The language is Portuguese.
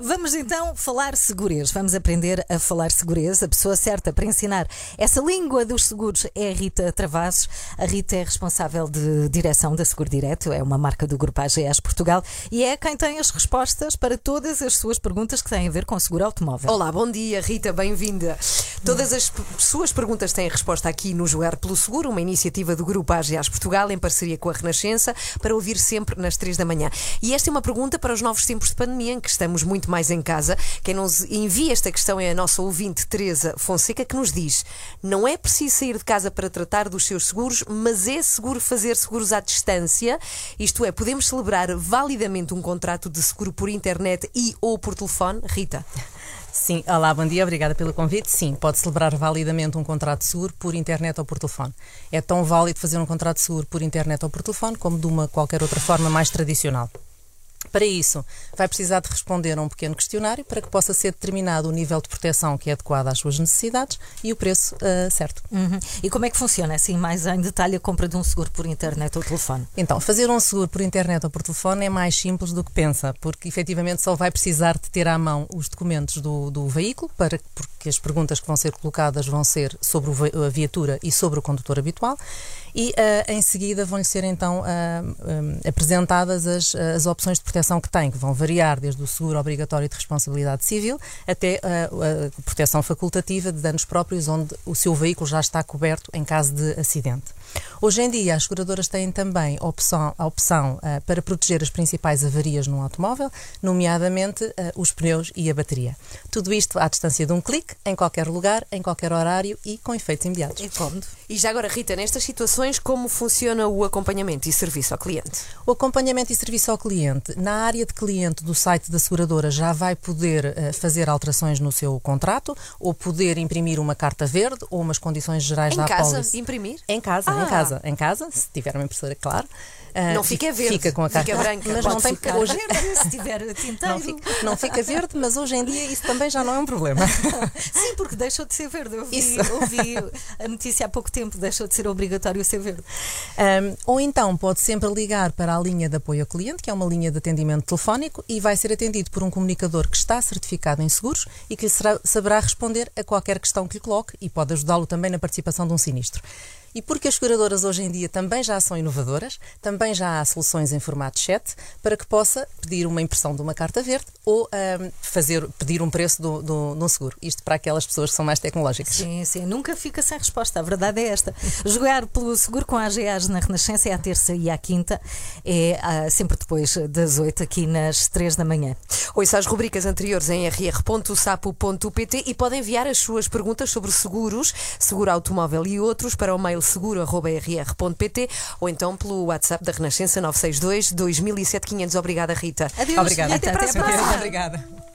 Vamos então falar segurez. Vamos aprender a falar segurez. A pessoa certa para ensinar essa língua dos seguros é a Rita Travassos. A Rita é responsável de direção da Seguro Direto, é uma marca do Grupo AGAs Portugal e é quem tem as respostas para todas as suas perguntas que têm a ver com seguro automóvel. Olá, bom dia, Rita, bem-vinda. Todas as suas perguntas têm resposta aqui no Jogar pelo Seguro, uma iniciativa do Grupo AGAs Portugal em parceria com a Renascença, para ouvir sempre nas três da manhã. E esta é uma pergunta para os novos tempos de pandemia, em que estamos muito mais em casa. Quem nos envia esta questão é a nossa ouvinte Teresa Fonseca, que nos diz: não é preciso sair de casa para tratar dos seus seguros, mas é seguro fazer seguros à distância. Isto é, podemos celebrar validamente um contrato de seguro por internet e ou por telefone? Rita. Sim, olá, bom dia, obrigada pelo convite. Sim, pode celebrar validamente um contrato seguro por internet ou por telefone. É tão válido fazer um contrato seguro por internet ou por telefone como de uma qualquer outra forma mais tradicional. Para isso, vai precisar de responder a um pequeno questionário para que possa ser determinado o nível de proteção que é adequado às suas necessidades e o preço uh, certo. Uhum. E como é que funciona, assim, mais em detalhe, a compra de um seguro por internet ou telefone? Então, fazer um seguro por internet ou por telefone é mais simples do que pensa, porque efetivamente só vai precisar de ter à mão os documentos do, do veículo, para, porque as perguntas que vão ser colocadas vão ser sobre a viatura e sobre o condutor habitual, e uh, em seguida vão-lhe ser então uh, um, apresentadas as, as opções de proteção que tem, que vão variar desde o seguro obrigatório de responsabilidade civil até uh, a proteção facultativa de danos próprios, onde o seu veículo já está coberto em caso de acidente. Hoje em dia, as seguradoras têm também a opção, a opção uh, para proteger as principais avarias num automóvel, nomeadamente uh, os pneus e a bateria. Tudo isto à distância de um clique, em qualquer lugar, em qualquer horário e com efeitos imediatos. É cómodo. E já agora, Rita, nestas situações, como funciona o acompanhamento e serviço ao cliente? O acompanhamento e serviço ao cliente, na área de cliente do site da seguradora, já vai poder uh, fazer alterações no seu contrato ou poder imprimir uma carta verde ou umas condições gerais em da casa, apólice. imprimir? Em casa, Ah. em casa, em casa, se tiver uma impressora, claro. Uh, Não fica verde, Fica com a fica carta branca. mas Pode não tem ficar hoje verde se tiver tinteiro. não fica, não fica verde, mas hoje em dia isso também já não é um problema. Sim, porque deixou de ser verde. Eu vi, ouvi a notícia há pouco tempo, deixou de ser obrigatório ser verde. Um, ou então pode sempre ligar para a linha de apoio ao cliente, que é uma linha de atendimento telefónico, e vai ser atendido por um comunicador que está certificado em seguros e que lhe será- saberá responder a qualquer questão que lhe coloque e pode ajudá-lo também na participação de um sinistro. E porque as seguradoras hoje em dia também já são inovadoras, também já há soluções em formato chat para que possa pedir uma impressão de uma carta verde ou um, fazer, pedir um preço do, do, de um seguro. Isto para aquelas pessoas que são mais tecnológicas. Sim, sim, nunca fica sem resposta. A verdade é esta. Jogar pelo seguro com a AGAs na Renascença é à terça e à quinta, é ah, sempre depois das oito, aqui nas três da manhã. Ouça as rubricas anteriores em rr.sapo.pt e podem enviar as suas perguntas sobre seguros, seguro automóvel e outros para o mail seguro.rr.pt ou então pelo WhatsApp da Renascença 962 2007 500. Obrigada, Rita. Adeus. Obrigada. E até para a Até próxima. Obrigada.